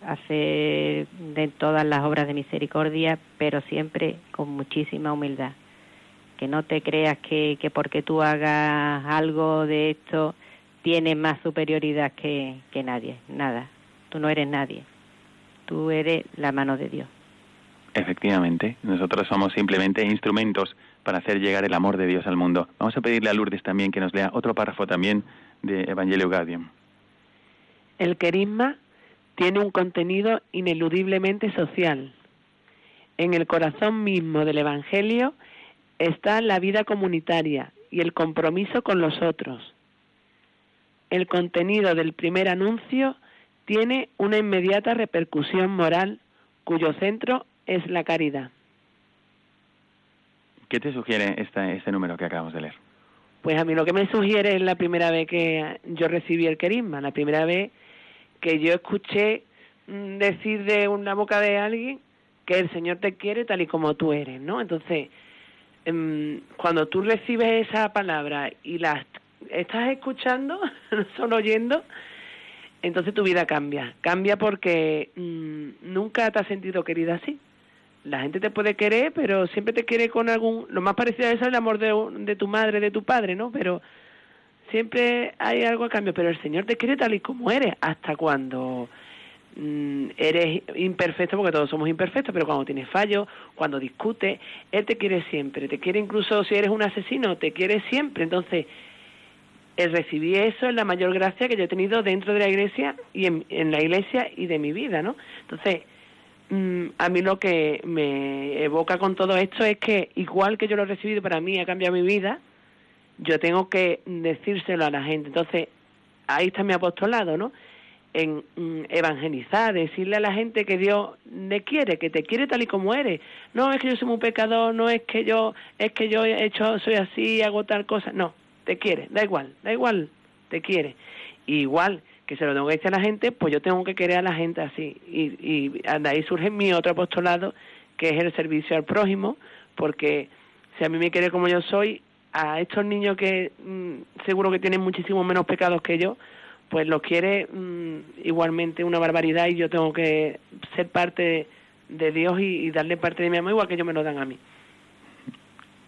hacer de todas las obras de misericordia, pero siempre con muchísima humildad que no te creas que, que porque tú hagas algo de esto tienes más superioridad que, que nadie, nada, tú no eres nadie, tú eres la mano de Dios. Efectivamente, nosotros somos simplemente instrumentos para hacer llegar el amor de Dios al mundo. Vamos a pedirle a Lourdes también que nos lea otro párrafo también de Evangelio Gaudium. El querisma tiene un contenido ineludiblemente social. En el corazón mismo del Evangelio está la vida comunitaria y el compromiso con los otros. El contenido del primer anuncio tiene una inmediata repercusión moral cuyo centro es la caridad. ¿Qué te sugiere este número que acabamos de leer? Pues a mí lo que me sugiere es la primera vez que yo recibí el querisma, la primera vez que yo escuché mm, decir de una boca de alguien que el Señor te quiere tal y como tú eres, ¿no? Entonces, em, cuando tú recibes esa palabra y la estás escuchando, no solo oyendo, entonces tu vida cambia. Cambia porque mm, nunca te has sentido querida así. La gente te puede querer, pero siempre te quiere con algún... Lo más parecido a eso es el amor de, de tu madre, de tu padre, ¿no? Pero siempre hay algo a cambio. Pero el Señor te quiere tal y como eres, hasta cuando mm, eres imperfecto, porque todos somos imperfectos, pero cuando tienes fallos, cuando discutes, Él te quiere siempre. Te quiere incluso si eres un asesino, te quiere siempre. Entonces el recibir eso es la mayor gracia que yo he tenido dentro de la iglesia y en, la iglesia y de mi vida, ¿no? Entonces, a mí lo que me evoca con todo esto es que igual que yo lo he recibido para mí ha cambiado mi vida, yo tengo que decírselo a la gente. Entonces, ahí está mi apostolado, ¿no? En mm, evangelizar, decirle a la gente que Dios le quiere, que te quiere tal y como eres. No es que yo soy un pecador, no es que yo, es que yo he hecho, soy así, hago tal cosa. No, te quiere, da igual, da igual, te quiere. igual que se lo tengo que decir a la gente, pues yo tengo que querer a la gente así. Y, y de ahí surge mi otro apostolado, que es el servicio al prójimo, porque si a mí me quiere como yo soy, a estos niños que mm, seguro que tienen muchísimo menos pecados que yo, pues los quiere mm, igualmente una barbaridad y yo tengo que ser parte de, Dios y, y, darle parte de mi amor igual que ellos me lo dan a mí.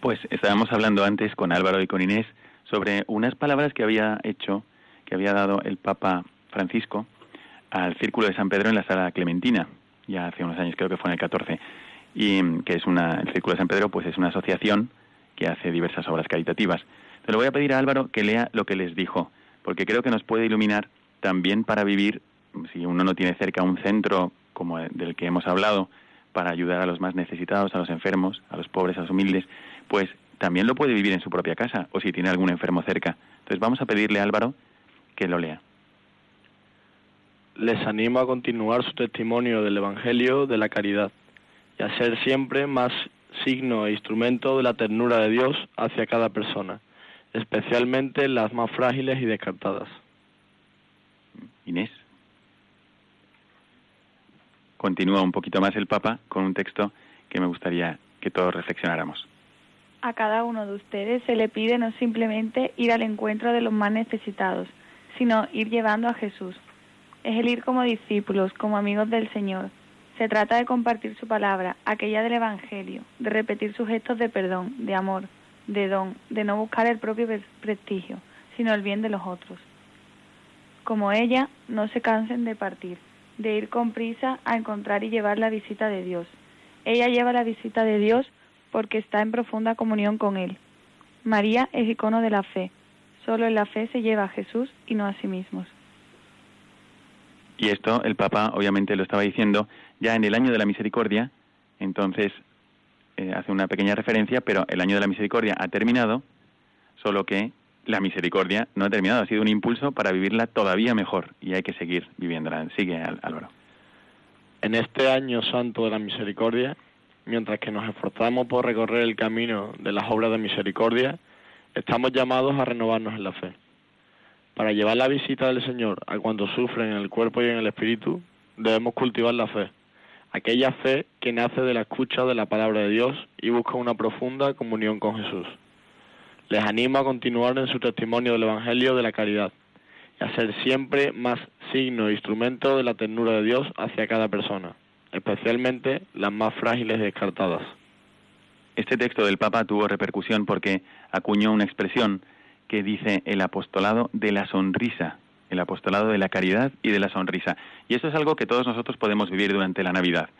Pues estábamos hablando antes con Álvaro y con Inés sobre unas palabras que había hecho, que había dado el Papa Francisco al Círculo de San Pedro en la Sala Clementina, ya hace unos años, creo que fue en el 14, y mm, que es una, el Círculo de San Pedro pues es una asociación que hace diversas obras caritativas. Pero voy a pedir a Álvaro que lea lo que les dijo, porque creo que nos puede iluminar también para vivir, si uno no tiene cerca un centro como del que hemos hablado, para ayudar a los más necesitados, a los enfermos, a los pobres, a los humildes, pues también lo puede vivir en su propia casa o si tiene algún enfermo cerca. Entonces vamos a pedirle a Álvaro que lo lea. Les animo a continuar su testimonio del Evangelio de la caridad y a ser siempre más signo e instrumento de la ternura de Dios hacia cada persona, especialmente las más frágiles y descartadas. Inés. Continúa un poquito más el Papa con un texto que me gustaría que todos reflexionáramos a cada uno de ustedes se le pide no simplemente ir al encuentro de los más necesitados, sino ir llevando a Jesús. Es el ir como discípulos, como amigos del Señor. Se trata de compartir su palabra, aquella del Evangelio, de repetir sus gestos de perdón, de amor, de don, de no buscar el propio prestigio, sino el bien de los otros. Como ella, no se cansen de partir, de ir con prisa a encontrar y llevar la visita de Dios. Ella lleva la visita de Dios porque está en profunda comunión con Él. María es icono de la fe. Solo en la fe se lleva a Jesús y no a sí mismos. Y esto el Papa obviamente lo estaba diciendo ya en el año de la misericordia, entonces eh, hace una pequeña referencia, pero el año de la misericordia ha terminado, solo que la misericordia no ha terminado, ha sido un impulso para vivirla todavía mejor y hay que seguir viviéndola. Sigue Álvaro. En este año santo de la misericordia, mientras que nos esforzamos por recorrer el camino de las obras de misericordia, estamos llamados a renovarnos en la fe. Para llevar la visita del Señor a cuantos sufren en el cuerpo y en el espíritu, debemos cultivar la fe, aquella fe que nace de la escucha de la palabra de Dios y busca una profunda comunión con Jesús. Les animo a continuar en su testimonio del Evangelio de la caridad y a ser siempre más signo e instrumento de la ternura de Dios hacia cada persona especialmente las más frágiles y descartadas. Este texto del Papa tuvo repercusión porque acuñó una expresión que dice el apostolado de la sonrisa, el apostolado de la caridad y de la sonrisa. Y eso es algo que todos nosotros podemos vivir durante la Navidad.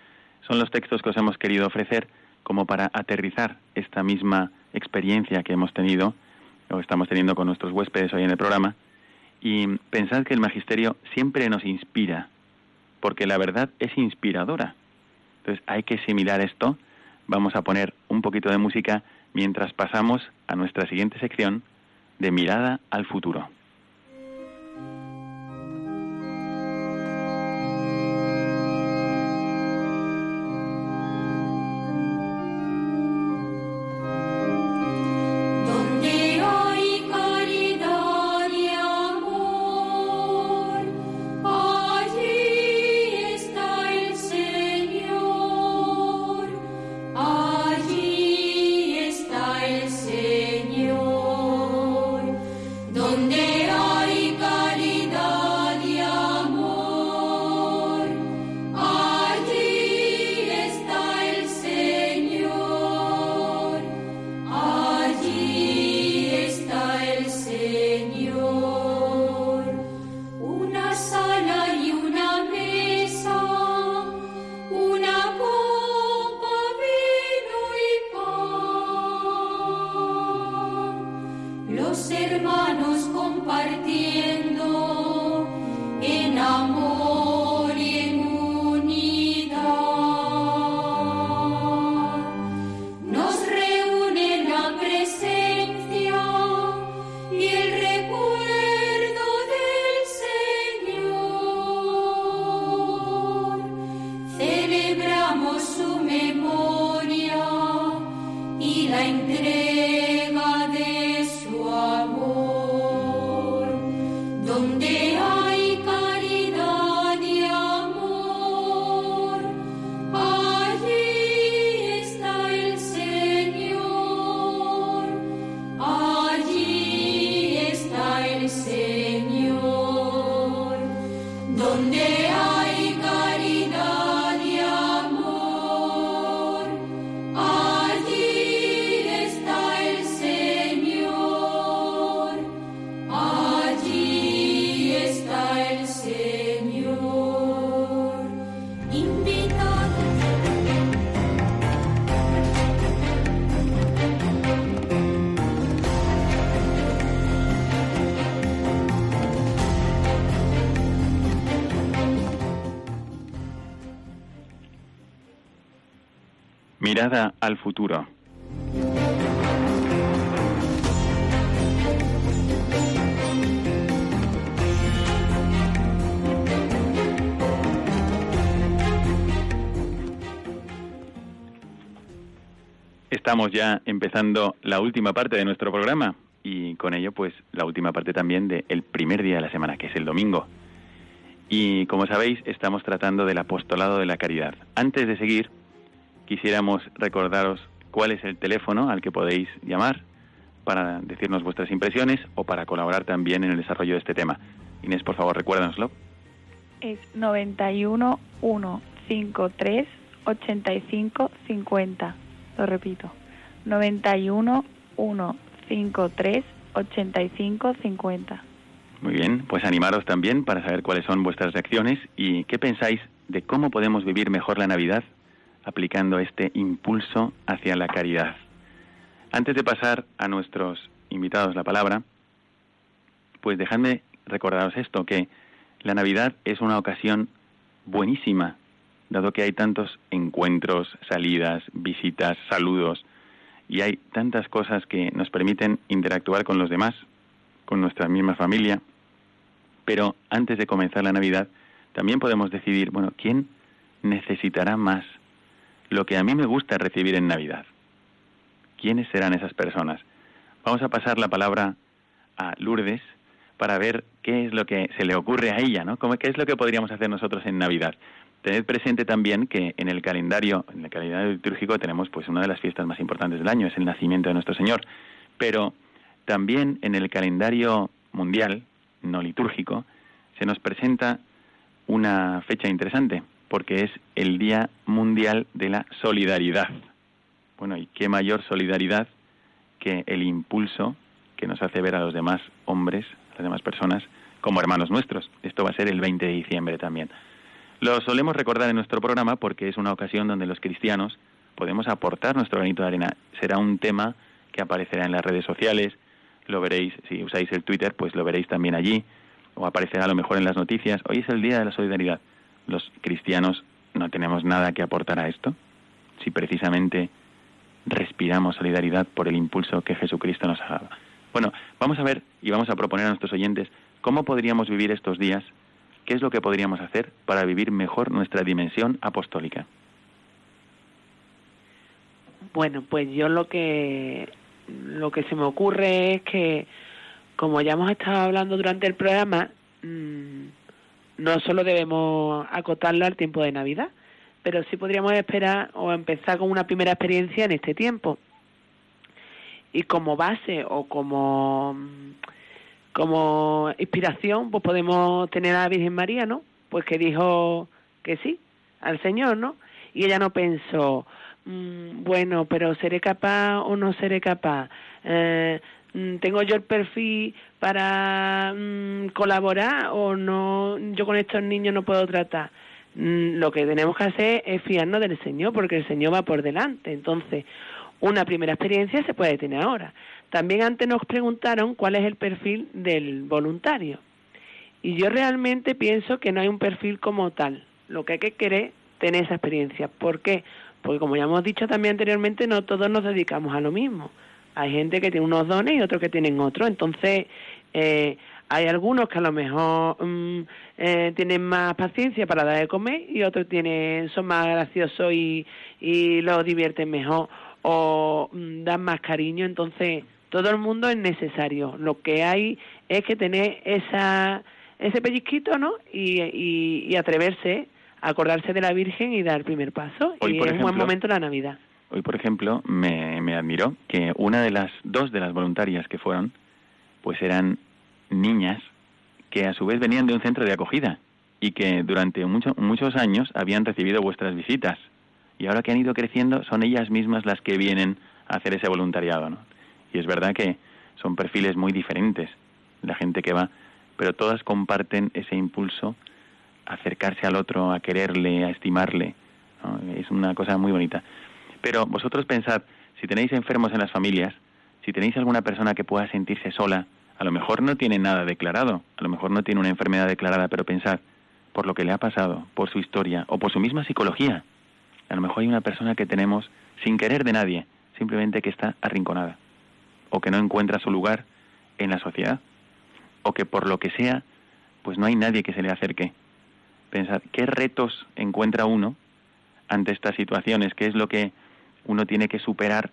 Son los textos que os hemos querido ofrecer como para aterrizar esta misma experiencia que hemos tenido o estamos teniendo con nuestros huéspedes hoy en el programa. Y pensad que el magisterio siempre nos inspira porque la verdad es inspiradora. Entonces hay que asimilar esto. Vamos a poner un poquito de música mientras pasamos a nuestra siguiente sección de mirada al futuro. su memoria y la entrega. Al futuro. Estamos ya empezando la última parte de nuestro programa y con ello pues la última parte también del primer día de la semana, que es el domingo. Y como sabéis, estamos tratando del apostolado de la caridad. Antes de seguir, quisiéramos recordaros cuál es el teléfono al que podéis llamar para decirnos vuestras impresiones o para colaborar también en el desarrollo de este tema. Inés, por favor, recuérdanoslo. Es 91 153 85 50. Lo repito. 91 153 85 50. Muy bien, pues animaros también para saber cuáles son vuestras reacciones y qué pensáis de cómo podemos vivir mejor la Navidad aplicando este impulso hacia la caridad. Antes de pasar a nuestros invitados la palabra, pues dejadme recordaros esto, que la Navidad es una ocasión buenísima, dado que hay tantos encuentros, salidas, visitas, saludos, y hay tantas cosas que nos permiten interactuar con los demás, con nuestra misma familia. Pero antes de comenzar la Navidad, también podemos decidir, bueno, ¿quién necesitará más lo que a mí me gusta recibir en Navidad. ¿Quiénes serán esas personas? Vamos a pasar la palabra a Lourdes para ver qué es lo que se le ocurre a ella, ¿no? ¿Qué es lo que podríamos hacer nosotros en Navidad? Tened presente también que en el calendario, en el calendario litúrgico tenemos pues una de las fiestas más importantes del año, es el nacimiento de nuestro Señor, pero también en el calendario mundial, no litúrgico, se nos presenta una fecha interesante, porque es el Día Mundial de la Solidaridad. Bueno, ¿y qué mayor solidaridad que el impulso que nos hace ver a los demás hombres, a las demás personas, como hermanos nuestros? Esto va a ser el 20 de diciembre también. Lo solemos recordar en nuestro programa porque es una ocasión donde los cristianos podemos aportar nuestro granito de arena. Será un tema que aparecerá en las redes sociales, lo veréis, si usáis el Twitter, pues lo veréis también allí, o aparecerá a lo mejor en las noticias. Hoy es el Día de la Solidaridad los cristianos no tenemos nada que aportar a esto? Si precisamente respiramos solidaridad por el impulso que Jesucristo nos ha dado. Bueno, vamos a ver y vamos a proponer a nuestros oyentes cómo podríamos vivir estos días, qué es lo que podríamos hacer para vivir mejor nuestra dimensión apostólica. Bueno, pues yo lo que lo que se me ocurre es que como ya hemos estado hablando durante el programa, mmm, no solo debemos acotarlo al tiempo de Navidad, pero sí podríamos esperar o empezar con una primera experiencia en este tiempo. Y como base o como, como inspiración, pues podemos tener a la Virgen María, ¿no? Pues que dijo que sí al Señor, ¿no? Y ella no pensó, mm, bueno, pero seré capaz o no seré capaz. Eh, tengo yo el perfil para mm, colaborar o no yo con estos niños no puedo tratar. Mm, lo que tenemos que hacer es fiarnos del Señor porque el Señor va por delante. Entonces una primera experiencia se puede tener ahora. También antes nos preguntaron cuál es el perfil del voluntario. Y yo realmente pienso que no hay un perfil como tal. Lo que hay que querer tener esa experiencia. ¿por qué? porque como ya hemos dicho también anteriormente no todos nos dedicamos a lo mismo hay gente que tiene unos dones y otros que tienen otros. Entonces, eh, hay algunos que a lo mejor mm, eh, tienen más paciencia para dar de comer y otros tienen, son más graciosos y, y los divierten mejor o mm, dan más cariño. Entonces, todo el mundo es necesario. Lo que hay es que tener esa, ese pellizquito, ¿no? Y, y, atreverse a acordarse de la Virgen y dar el primer paso. y es un buen momento la Navidad. Hoy, por ejemplo, me, me admiró que una de las dos de las voluntarias que fueron, pues eran niñas que a su vez venían de un centro de acogida y que durante muchos años habían recibido vuestras visitas. Y ahora que han ido creciendo, son ellas mismas las que vienen a hacer ese voluntariado. ¿no? Y es verdad que son perfiles muy diferentes, la gente que va, pero todas comparten ese impulso a acercarse al otro, a quererle, a estimarle. Es una cosa muy bonita. Pero vosotros pensad, si tenéis enfermos en las familias, si tenéis alguna persona que pueda sentirse sola, a lo mejor no tiene nada declarado, a lo mejor no tiene una enfermedad declarada, pero pensad, por lo que le ha pasado, por su historia o por su misma psicología, a lo mejor hay una persona que tenemos sin querer de nadie, simplemente que está arrinconada o que no encuentra su lugar en la sociedad o que por lo que sea, pues no hay nadie que se le acerque. Pensar, ¿qué retos encuentra uno ante estas situaciones? ¿Qué es lo que uno tiene que superar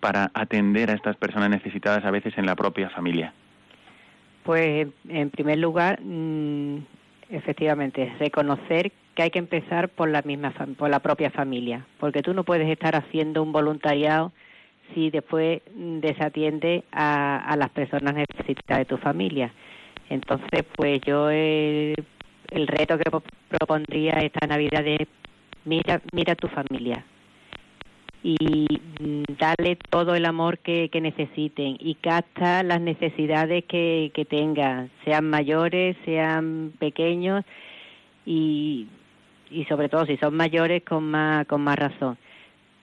para atender a estas personas necesitadas a veces en la propia familia? Pues en primer lugar, mm, efectivamente, reconocer que hay que empezar por la misma por la propia familia, porque tú no puedes estar haciendo un voluntariado si después desatiende a, a las personas necesitadas de tu familia. Entonces, pues yo el, el reto que propondría esta Navidad es mira mira tu familia, y mm, darle todo el amor que, necesiten y capta las necesidades que, que tengan, sean mayores, sean pequeños y, y sobre todo si son mayores con más, con más razón.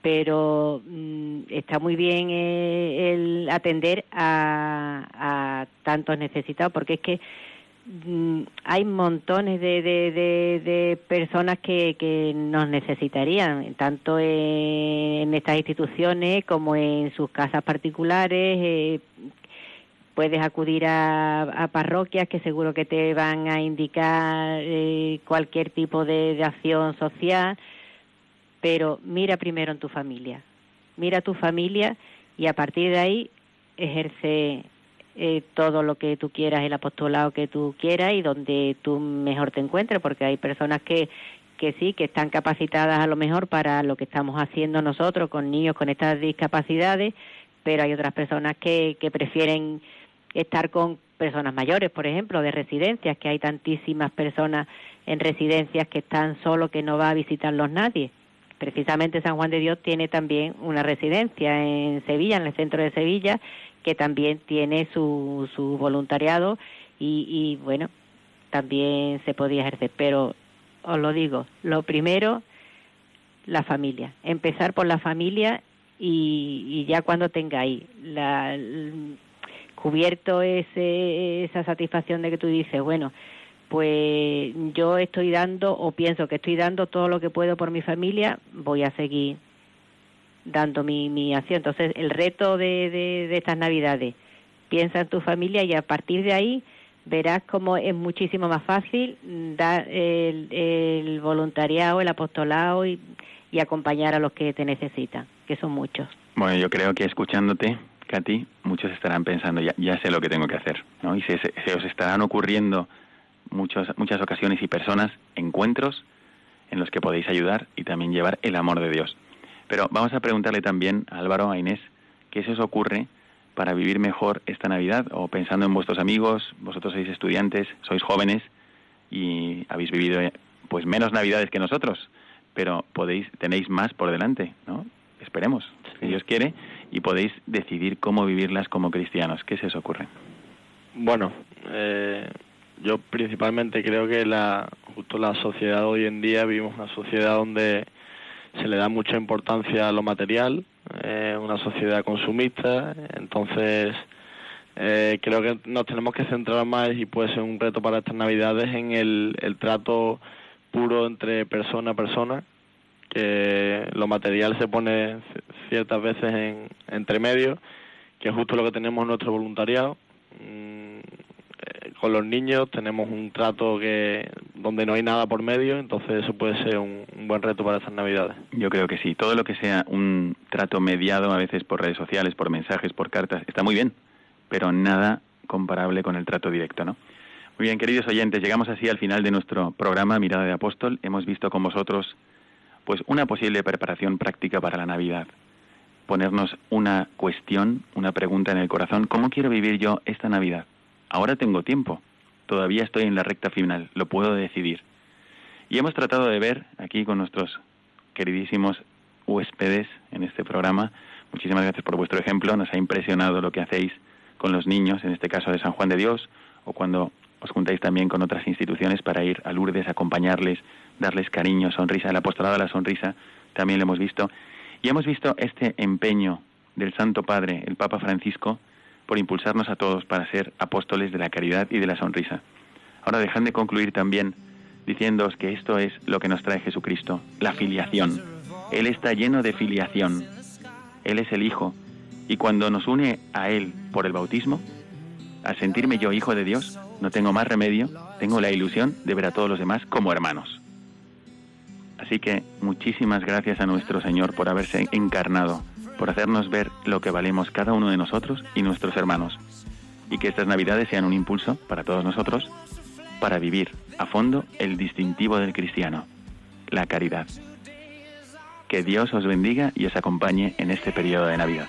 Pero mm, está muy bien eh, el atender a, a tantos necesitados porque es que hay montones de, de, personas que, que, nos necesitarían, tanto en, estas instituciones como en sus casas particulares. Eh, puedes acudir a, parroquias que seguro que te van a indicar eh, cualquier tipo de, acción social, pero mira primero en tu familia, mira tu familia y a partir de ahí ejerce eh, todo lo que tú quieras, el apostolado que tú quieras y donde tú mejor te encuentres, porque hay personas que, que sí, que están capacitadas a lo mejor para lo que estamos haciendo nosotros con niños con estas discapacidades, pero hay otras personas que, que prefieren estar con personas mayores, por ejemplo, de residencias, que hay tantísimas personas en residencias que están solo que no va a visitarlos nadie. Precisamente San Juan de Dios tiene también una residencia en Sevilla, en el centro de Sevilla, que también tiene su, su voluntariado y, y bueno, también se podía ejercer. Pero os lo digo, lo primero, la familia. Empezar por la familia y, y ya cuando tengáis la, cubierto ese, esa satisfacción de que tú dices, bueno, pues yo estoy dando o pienso que estoy dando todo lo que puedo por mi familia, voy a seguir dando mi, mi acción. Entonces, el reto de, de, estas Navidades, piensa en tu familia y a partir de ahí verás cómo es muchísimo más fácil dar el, voluntariado, el apostolado y, y, acompañar a los que te necesitan, que son muchos. Bueno, yo creo que escuchándote, Katy, muchos estarán pensando, ya, ya sé lo que tengo que hacer, ¿no? Y se, se os estarán ocurriendo muchos, muchas ocasiones y personas, encuentros en los que podéis ayudar y también llevar el amor de Dios. Pero vamos a preguntarle también a Álvaro, a Inés, qué se os ocurre para vivir mejor esta Navidad o pensando en vuestros amigos, vosotros sois estudiantes, sois jóvenes y habéis vivido pues menos Navidades que nosotros, pero podéis tenéis más por delante, ¿no? Esperemos, si Dios quiere, y podéis decidir cómo vivirlas como cristianos. ¿Qué se os ocurre? Bueno, eh, yo principalmente creo que la justo la sociedad hoy en día vivimos una sociedad donde se le da mucha importancia a lo material, eh, una sociedad consumista, entonces eh, creo que nos tenemos que centrar más y puede ser un reto para estas navidades en el, el trato puro entre persona a persona, que lo material se pone ciertas veces en, entre medio, que es justo lo que tenemos en nuestro voluntariado. Mm, con los niños tenemos un trato que donde no hay nada por medio, entonces eso puede ser un, buen reto para estas Navidades. Yo creo que sí, todo lo que sea un trato mediado a veces por redes sociales, por mensajes, por cartas, está muy bien, pero nada comparable con el trato directo, ¿no? Muy bien, queridos oyentes, llegamos así al final de nuestro programa Mirada de Apóstol. Hemos visto con vosotros pues una posible preparación práctica para la Navidad. Ponernos una cuestión, una pregunta en el corazón, ¿cómo quiero vivir yo esta Navidad? Ahora tengo tiempo, todavía estoy en la recta final, lo puedo decidir. Y hemos tratado de ver aquí con nuestros queridísimos huéspedes en este programa, muchísimas gracias por vuestro ejemplo, nos ha impresionado lo que hacéis con los niños, en este caso de San Juan de Dios, o cuando os juntáis también con otras instituciones para ir a Lourdes, acompañarles, darles cariño, sonrisa, el apostolado de la sonrisa, también lo hemos visto. Y hemos visto este empeño del Santo Padre, el Papa Francisco, por impulsarnos a todos para ser apóstoles de la caridad y de la sonrisa. Ahora dejan de concluir también diciéndoos que esto es lo que nos trae Jesucristo, la filiación. Él está lleno de filiación. Él es el Hijo, y cuando nos une a Él por el bautismo, al sentirme yo hijo de Dios, no tengo más remedio, tengo la ilusión de ver a todos los demás como hermanos. Así que muchísimas gracias a nuestro Señor por haberse encarnado, por hacernos ver lo que valemos cada uno de nosotros y nuestros hermanos. Y que estas Navidades sean un impulso para todos nosotros para vivir a fondo el distintivo del cristiano, la caridad. Que Dios os bendiga y os acompañe en este periodo de Navidad.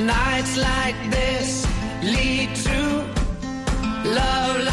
Nights like this lead to love